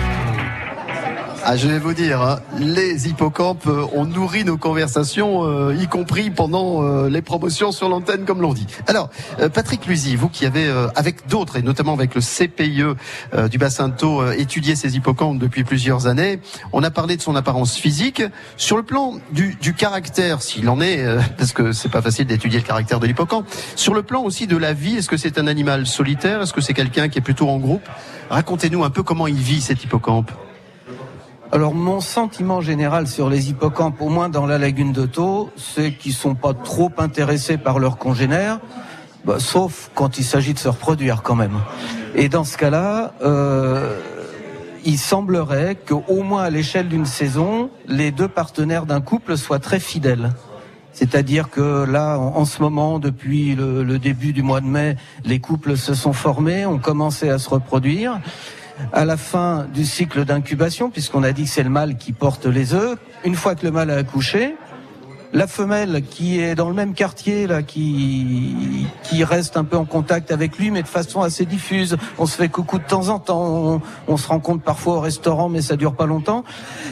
Ah, je vais vous dire, hein, les hippocampes euh, ont nourri nos conversations, euh, y compris pendant euh, les promotions sur l'antenne, comme l'on dit. Alors, Patrick Luzy, vous qui avez, avec d'autres, et notamment avec le CPIE du bassin de Thau, étudié ces hippocampes depuis plusieurs années, on a parlé de son apparence physique. Sur le plan du, du caractère, s'il en est, parce que c'est pas facile d'étudier le caractère de l'hippocampe, sur le plan aussi de la vie, est-ce que c'est un animal solitaire? Est-ce que c'est quelqu'un qui est plutôt en groupe? Racontez-nous un peu comment il vit cet hippocampe. Alors mon sentiment général sur les hippocampes, au moins dans la lagune de Thau, c'est qu'ils sont pas trop intéressés par leurs congénères, bah, sauf quand il s'agit de se reproduire quand même. Et dans ce cas-là, euh, il semblerait qu'au moins à l'échelle d'une saison, les deux partenaires d'un couple soient très fidèles. C'est-à-dire que là, en, ce moment, depuis le début du mois de mai, les couples se sont formés, ont commencé à se reproduire. À la fin du cycle d'incubation, puisqu'on a dit que c'est le mâle qui porte les œufs, une fois que le mâle a accouché, la femelle qui est dans le même quartier là, qui qui reste un peu en contact avec lui, mais de façon assez diffuse. On se fait coucou de temps en temps, on, se rencontre parfois au restaurant, mais ça dure pas longtemps.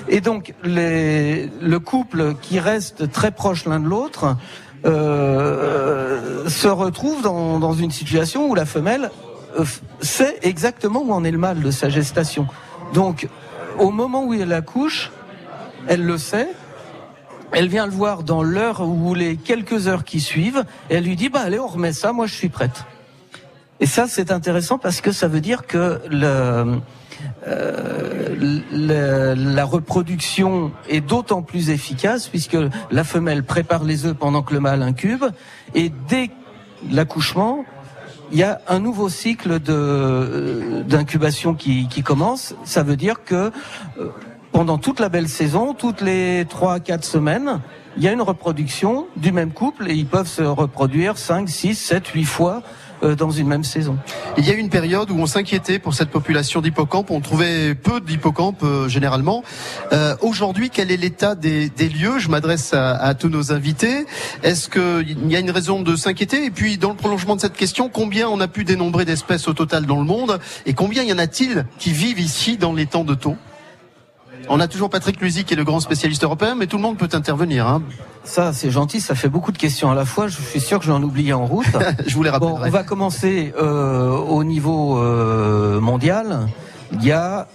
Et donc les, le couple qui reste très proche l'un de l'autre euh, se retrouve dans, dans une situation où la femelle sait exactement où en est le mâle de sa gestation. Donc au moment où elle accouche, elle le sait. Elle vient le voir dans l'heure ou les quelques heures qui suivent et elle lui dit bah allez on remet ça, moi je suis prête. Et ça c'est intéressant parce que ça veut dire que le, euh, la reproduction est d'autant plus efficace puisque la femelle prépare les œufs pendant que le mâle incube et dès l'accouchement il y a un nouveau cycle de d'incubation qui, qui commence. Ça veut dire que euh, pendant toute la belle saison, toutes les trois à quatre semaines, il y a une reproduction du même couple et ils peuvent se reproduire 5, 6, 7, 8 fois euh, dans une même saison. Il y a eu une période où on s'inquiétait pour cette population d'hippocampes. On trouvait peu d'hippocampes euh, généralement. Euh, Aujourd'hui, quel est l'état des, lieux? Je m'adresse à, à tous nos invités. Est-ce qu'il y a une raison de s'inquiéter? Et puis, dans le prolongement de cette question, combien on a pu dénombrer d'espèces au total dans le monde? Et combien y en a-t-il qui vivent ici dans les temps de taux on a toujours Patrick Luzy qui est le grand spécialiste européen, mais tout le monde peut intervenir. Hein. Ça, c'est gentil, ça fait beaucoup de questions à la fois. Je suis sûr que j'en oublié en route. Je vous les Bon, rappellerai. on va commencer euh, au niveau euh, mondial. Il y a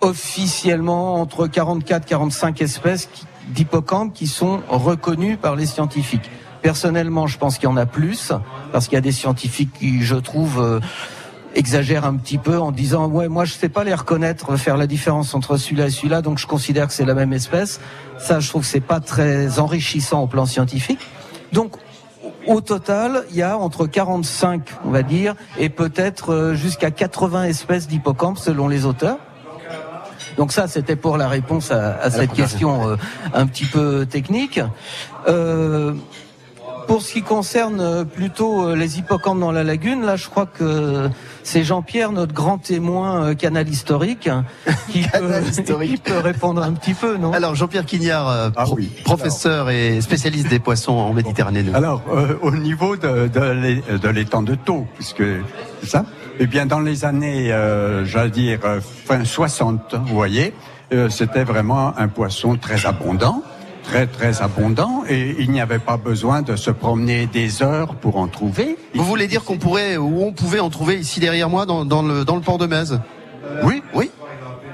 officiellement entre 44 45 espèces d'hippocampes qui sont reconnues par les scientifiques. Personnellement, je pense qu'il y en a plus parce qu'il y a des scientifiques qui, je trouve, euh, exagèrent un petit peu en disant ouais moi je sais pas les reconnaître faire la différence entre celui-là et celui-là donc je considère que c'est la même espèce ça je trouve que c'est pas très enrichissant au plan scientifique donc au total, il y a entre 45, on va dire, et peut-être euh, jusqu'à 80 espèces d'hippocampes selon les auteurs. Donc ça, c'était pour la réponse à, à cette question euh, un petit peu technique. Euh, pour ce qui concerne plutôt les hippocampes dans la lagune, là, je crois que c'est Jean-Pierre, notre grand témoin euh, canal historique, hein, qui, peut, qui peut répondre un petit peu, non? Alors, Jean-Pierre Quignard, euh, pro- professeur et spécialiste des poissons en Méditerranée. nous. Alors, euh, au niveau de, de, l'é- de l'étang de taux, puisque c'est ça, eh bien, dans les années, euh, j'allais dire, fin 60, vous voyez, euh, c'était vraiment un poisson très abondant, très, très abondant, et il n'y avait pas besoin de se promener des heures pour en trouver. Vous voulez dire qu'on pourrait, ou on pouvait en trouver ici derrière moi dans, dans le, dans le port de Metz? Oui. Oui.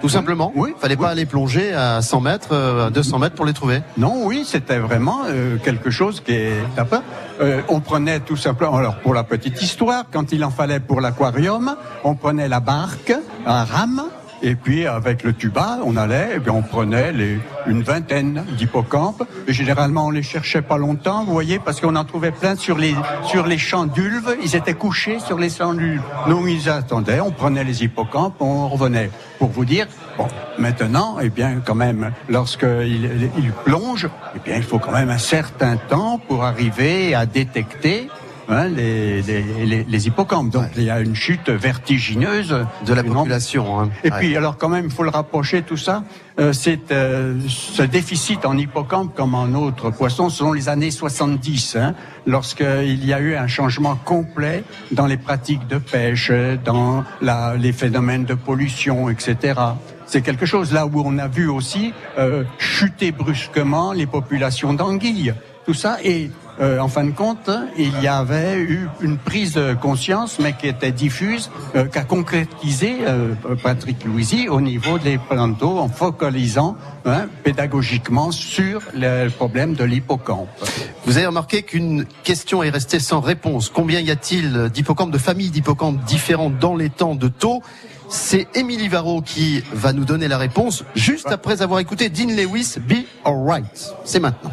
Tout simplement. Oui. Fallait pas aller plonger à 100 mètres, euh, à 200 mètres pour les trouver. Non, oui, c'était vraiment euh, quelque chose qui est tapin. Euh, on prenait tout simplement, alors pour la petite histoire, quand il en fallait pour l'aquarium, on prenait la barque, un rame, et puis avec le tuba, on allait, et puis on prenait les, une vingtaine d'hippocampes. Et généralement, on les cherchait pas longtemps, vous voyez, parce qu'on en trouvait plein sur les sur les champs d'ulves. Ils étaient couchés sur les champs d'ulves. Nous, ils attendaient, on prenait les hippocampes, on revenait. Pour vous dire, bon, maintenant, eh bien, quand même, lorsqu'il il plonge, eh bien, il faut quand même un certain temps pour arriver à détecter hein, les, les, les, les hippocampes. Donc, il y a une chute vertigineuse De la population. hein. Et Ouais. puis, alors quand même, il faut le rapprocher, tout ça, euh, c'est euh, ce déficit en hippocampe comme en autres poissons selon les années 70, hein, lorsqu'il y a eu un changement complet dans les pratiques de pêche, dans la, les phénomènes de pollution, etc. C'est quelque chose là où on a vu aussi euh, chuter brusquement les populations d'anguilles. Tout ça et euh, en fin de compte, il y avait eu une prise de conscience, mais qui était diffuse, euh, qu'a concrétisé euh, Patrick Louisy au niveau des plans d'eau en focalisant hein, pédagogiquement sur le problème de l'hippocampe. Vous avez remarqué qu'une question est restée sans réponse. Combien y a-t-il d'hippocampes, de familles d'hippocampes différentes dans les temps de taux C'est Émilie Varro qui va nous donner la réponse juste après avoir écouté Dean Lewis, Be Alright. C'est maintenant.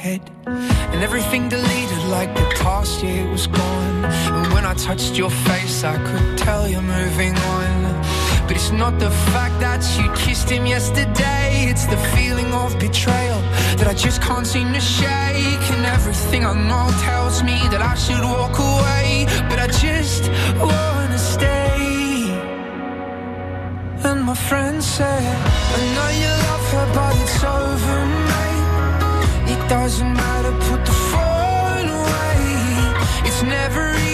head. And everything deleted like the past year was gone. And when I touched your face, I could tell you're moving on. But it's not the fact that you kissed him yesterday, it's the feeling of betrayal that I just can't seem to shake. And everything I know tells me that I should walk away, doesn't matter, put the phone away. It's never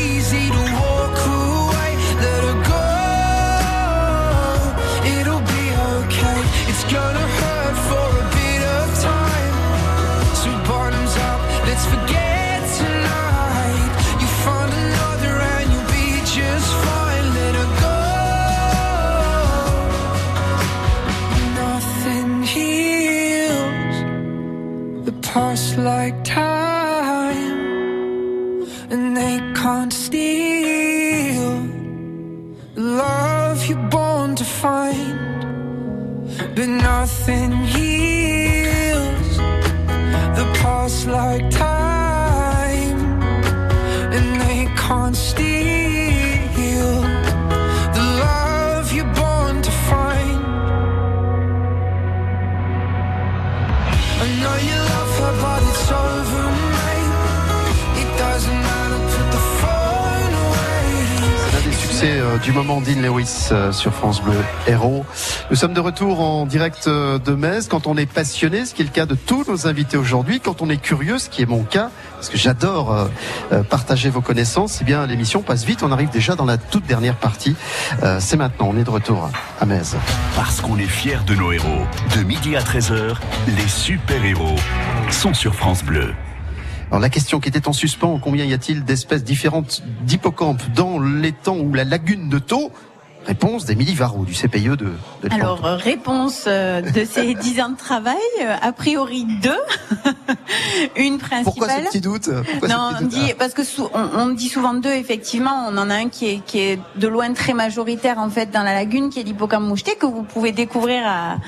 can't steal the love you're born to find. But nothing heals the past like time, du moment Dean Lewis euh, sur France Bleu Héros. Nous sommes de retour en direct euh, de Metz. Quand on est passionné, ce qui est le cas de tous nos invités aujourd'hui, quand on est curieux, ce qui est mon cas, parce que j'adore euh, partager vos connaissances, eh bien l'émission passe vite. On arrive déjà dans la toute dernière partie. C'est maintenant, on est de retour à Metz. Parce qu'on est fiers de nos héros. De midi à 13h, les super-héros sont sur France Bleu. Alors la question qui était en suspens, combien y a-t-il d'espèces différentes d'hippocampes dans l'étang ou la lagune de Thau Réponse d'Émilie Varro du CPIE de, de. Alors, euh, réponse euh, de ces 10 ans de travail, euh, a priori deux. Une principale. Pourquoi ce petit doute? Pourquoi non, petit doute? dit, parce que sou- on, on dit souvent deux, effectivement. On en a un qui est, qui est de loin très majoritaire, en fait, dans la lagune, qui est l'hippocampe moucheté, que vous pouvez découvrir à,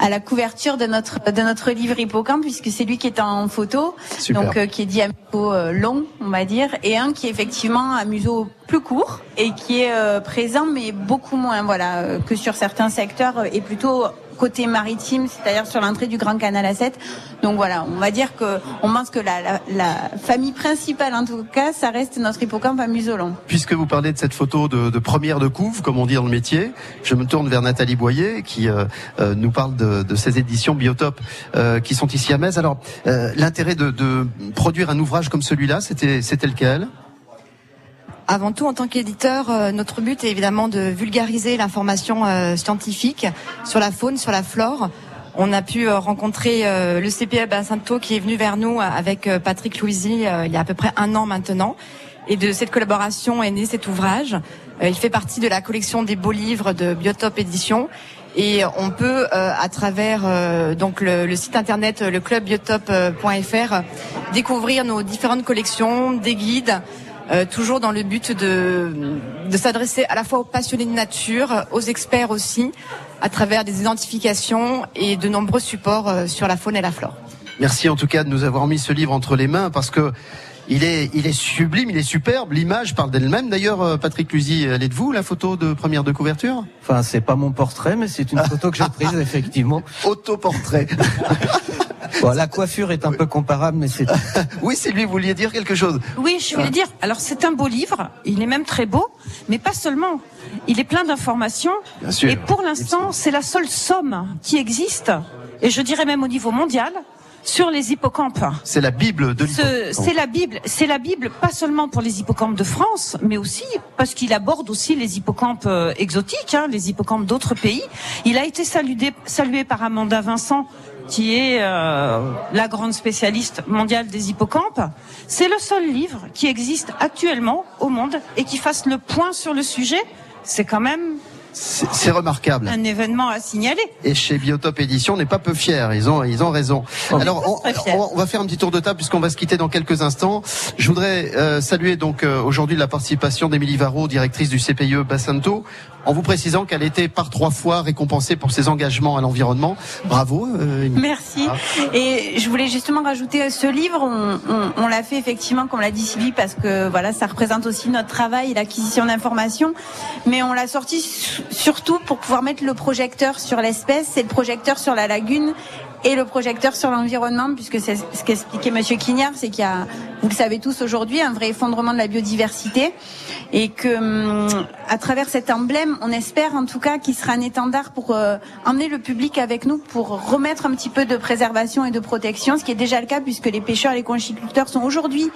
à la couverture de notre, de notre livre Hippocampe, puisque c'est lui qui est en photo. Super. Donc, euh, qui est dit à museau euh, long, on va dire, et un qui est effectivement à museau plus court et qui est euh, présent, mais beaucoup moins, voilà, euh, que sur certains secteurs et plutôt côté maritime, c'est-à-dire sur l'entrée du Grand Canal à 7. Donc voilà, on va dire que on pense que la, la, la famille principale, en tout cas, ça reste notre hippocampe à. Puisque vous parlez de cette photo de, de première de couve, comme on dit dans le métier, je me tourne vers Nathalie Boyer qui euh, euh, nous parle de, de ces éditions Biotope euh, qui sont ici à Metz. Alors, euh, l'intérêt de, de produire un ouvrage comme celui-là, c'était lequel? Avant tout, en tant qu'éditeur, euh, notre but est évidemment de vulgariser l'information euh, scientifique sur la faune, sur la flore. On a pu euh, rencontrer le CPE Bassinto qui est venu vers nous avec Patrick Louisy il y a à peu près un an maintenant. Et de cette collaboration est né cet ouvrage. Il fait partie de la collection des beaux livres de Biotope Édition. Et on peut, euh, à travers euh, donc le, le site internet le clubbiotope.fr, découvrir nos différentes collections, des guides, euh, toujours dans le but de, de s'adresser à la fois aux passionnés de nature, aux experts aussi, à travers des identifications et de nombreux supports euh, sur la faune et la flore. Merci en tout cas de nous avoir mis ce livre entre les mains parce que il est, il est sublime, il est superbe. L'image parle d'elle-même. D'ailleurs, euh, Patrick Luzy, elle est de vous, la photo de première de couverture? Enfin, c'est pas mon portrait, mais c'est une photo que j'ai prise, effectivement. Autoportrait. Bon, la coiffure est un peu comparable, mais c'est. oui, c'est lui. Vous vouliez dire quelque chose Oui, je voulais dire, alors c'est un beau livre, il est même très beau, mais pas seulement. Il est plein d'informations. Bien sûr. Et pour l'instant, c'est la seule somme qui existe, et je dirais même au niveau mondial, sur les hippocampes. C'est la Bible de Ce- l'hippocampe. C'est la Bible, c'est la Bible pas seulement pour les hippocampes de France, mais aussi parce qu'il aborde aussi les hippocampes euh, exotiques, hein, les hippocampes d'autres pays. Il a été salué, salué par Amanda Vincent, qui est euh, la grande spécialiste mondiale des hippocampes. C'est le seul livre qui existe actuellement au monde et qui fasse le point sur le sujet. C'est quand même C'est c'est remarquable. un événement à signaler. Et chez Biotope Édition, on n'est pas peu fiers. Ils ont, ils ont raison. Alors, on, on va- on va faire un petit tour de table puisqu'on va se quitter dans quelques instants. Je voudrais euh, saluer donc euh, aujourd'hui la participation d'Émilie Varro, directrice du CPIE Bassanto, en vous précisant qu'elle était par trois fois récompensée pour ses engagements à l'environnement. Bravo. euh. Merci. Et je voulais justement rajouter ce livre. On, on- on l'a fait effectivement, comme l'a dit Sylvie, parce que voilà, ça représente aussi notre travail, l'acquisition d'informations. Mais on l'a sorti surtout pour pouvoir mettre le projecteur sur l'espèce, c'est le projecteur sur la lagune et le projecteur sur l'environnement, puisque c'est ce qu'expliquait Monsieur Quignard, c'est qu'il y a, vous le savez tous aujourd'hui, un vrai effondrement de la biodiversité, et que hum, à travers cet emblème, on espère en tout cas qu'il sera un étendard pour euh, emmener le public avec nous pour remettre un petit peu de préservation et de protection, ce qui est déjà le cas puisque les pêcheurs et les conchiculteurs sont aujourd'hui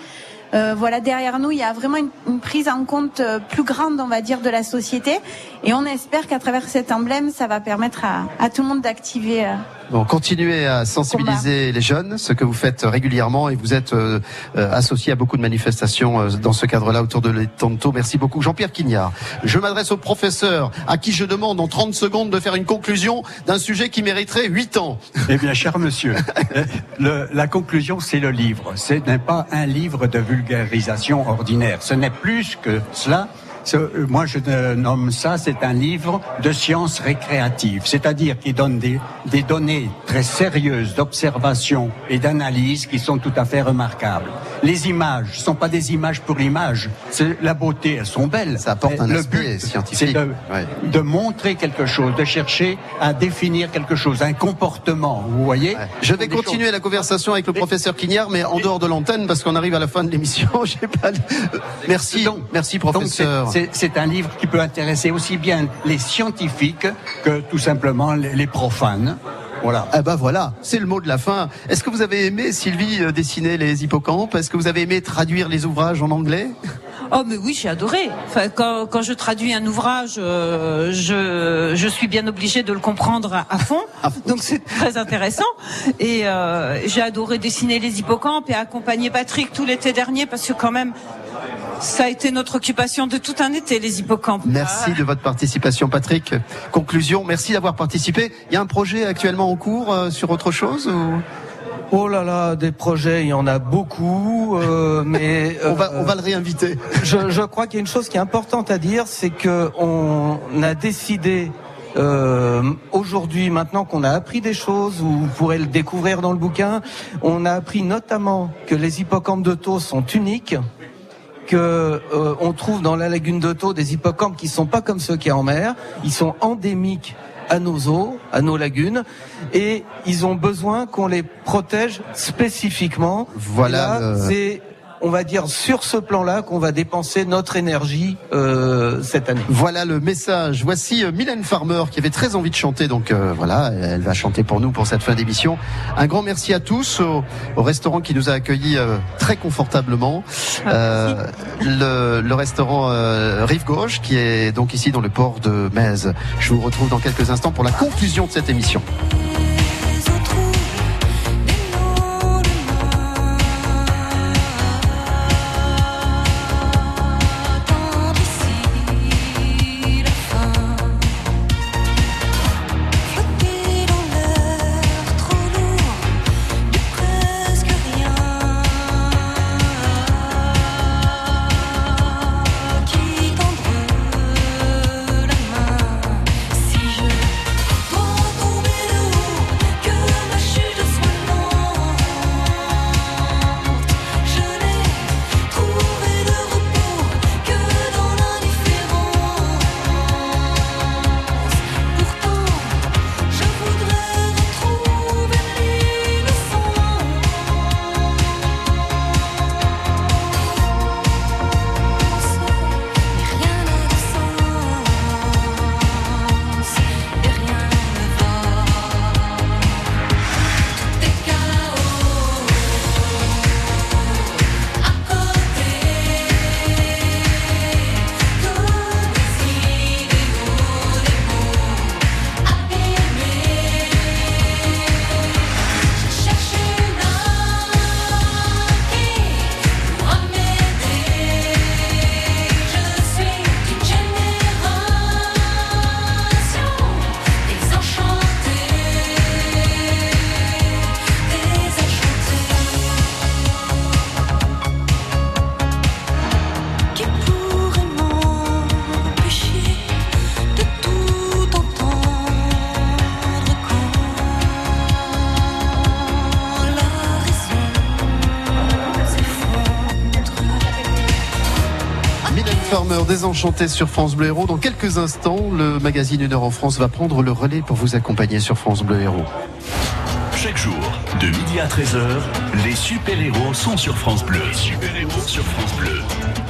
euh, voilà derrière nous, il y a vraiment une, une prise en compte euh, plus grande, on va dire, de la société, et on espère qu'à travers cet emblème, ça va permettre à, à tout le monde d'activer. Bon, continuez à sensibiliser les jeunes, ce que vous faites régulièrement et vous êtes euh, euh, associé à beaucoup de manifestations euh, dans ce cadre-là autour de l'Etanto. Merci beaucoup. Jean-Pierre Quignard, je m'adresse au professeur à qui je demande en 30 secondes de faire une conclusion d'un sujet qui mériterait 8 ans. Eh bien, cher monsieur, le- la conclusion, c'est le livre. Ce n'est pas un livre de vulgarisation ordinaire. Ce n'est plus que cela. Euh, moi, je euh, nomme ça, c'est un livre de sciences récréatives, c'est-à-dire qui donne des, des données très sérieuses d'observation et d'analyse qui sont tout à fait remarquables. Les images ne sont pas des images pour l'image. C'est la beauté, elles sont belles. Ça apporte un le aspect but, scientifique. c'est de, de montrer quelque chose, de chercher à définir quelque chose, un comportement. Vous voyez Je vais continuer la conversation avec le professeur Quignard, mais en dehors de l'antenne, parce qu'on arrive à la fin de l'émission. J'ai pas. le- Merci, merci professeur. C'est un livre qui peut intéresser aussi bien les scientifiques que tout simplement les, les profanes. Voilà. Ah bah voilà, c'est le mot de la fin. Est-ce que vous avez aimé, Sylvie, euh, dessiner les hippocampes? Est-ce que vous avez aimé traduire les ouvrages en anglais? Oh mais oui, j'ai adoré. Enfin, quand, quand je traduis un ouvrage, euh, je, je suis bien obligée de le comprendre à, à fond. Donc c'est très intéressant. Et euh, j'ai adoré dessiner les hippocampes et accompagner Patrick tout l'été dernier parce que quand même, ça a été notre occupation de tout un été, les hippocampes. Merci de votre participation, Patrick. Conclusion, merci d'avoir participé. Il y a un projet actuellement en cours euh, sur autre chose ou... Oh là là, des projets, il y en a beaucoup, euh, mais on va on va le réinviter. Je, je crois qu'il y a une chose qui est importante à dire, c'est que on a décidé euh, aujourd'hui, maintenant qu'on a appris des choses, ou vous pourrez le découvrir dans le bouquin, on a appris notamment que les hippocampes de Thau sont uniques que euh, on trouve dans la lagune Thau des hippocampes qui sont pas comme ceux qu'il y a en mer, ils sont endémiques à nos eaux, à nos lagunes, et ils ont besoin qu'on les protège spécifiquement. Voilà le- c'est on va dire sur ce plan-là qu'on va dépenser notre énergie euh, cette année. Voilà le message. Voici euh, Mylène Farmer qui avait très envie de chanter, donc euh, voilà, elle va chanter pour nous pour cette fin d'émission. Un grand merci à tous au, au restaurant qui nous a accueillis euh, très confortablement. Euh, le, le restaurant euh, Rive Gauche qui est donc ici dans le port de Metz. Je vous retrouve dans quelques instants pour la conclusion de cette émission. Désenchanté sur France Bleu Héros. Dans quelques instants, le magazine Une heure en France va prendre le relais pour vous accompagner sur France Bleu Héros. De midi à 13h, les super-héros sont sur France Bleu. Les super-héros sur France Bleu.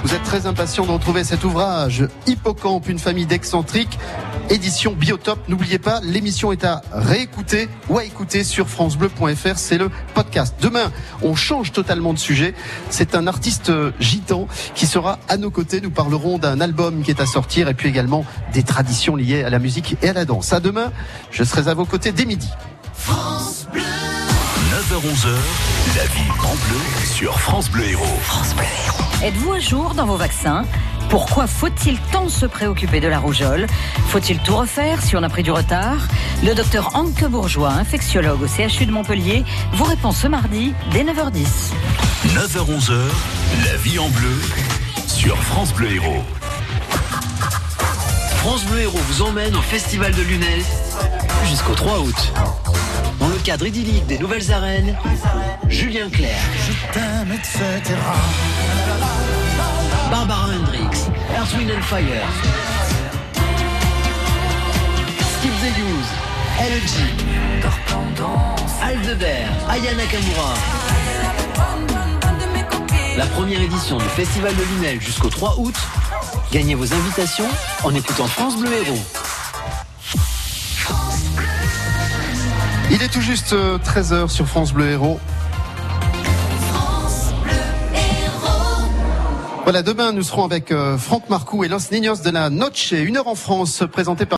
Vous êtes très impatient de retrouver cet ouvrage Hippocampe, une famille d'excentriques, édition Biotop. N'oubliez pas, l'émission est à réécouter ou à écouter sur francebleu.fr. C'est le podcast. Demain, on change totalement de sujet. C'est un artiste euh, gitan qui sera à nos côtés. Nous parlerons d'un album qui est à sortir et puis également des traditions liées à la musique et à la danse. À demain, je serai à vos côtés dès midi. 9h-11h, la vie en bleu sur France Bleu Héros. Êtes-vous à jour dans vos vaccins? Pourquoi faut-il tant se préoccuper de la rougeole? Faut-il tout refaire si on a pris du retard? Le docteur Anke Bourgeois, infectiologue au CHU de Montpellier, vous répond ce mardi dès 9h10. 9h-11h, la vie en bleu sur France Bleu Héros. France Bleu Héros vous emmène au Festival de Lunel jusqu'au 3 août. Cadre idyllique des nouvelles arènes, Julien Clerc, Barbara Hendricks, Earth, Wind and Fire, Skip the Use, LG, Aldeber, Aya Nakamura. La première édition du Festival de Lunel jusqu'au 3 août. Gagnez vos invitations en écoutant France Bleu Héros. Il est tout juste 13h sur France Bleu Héros. Voilà, demain nous serons avec euh, Franck Marcoux et Los Niños de la Noche, une heure en France, présenté par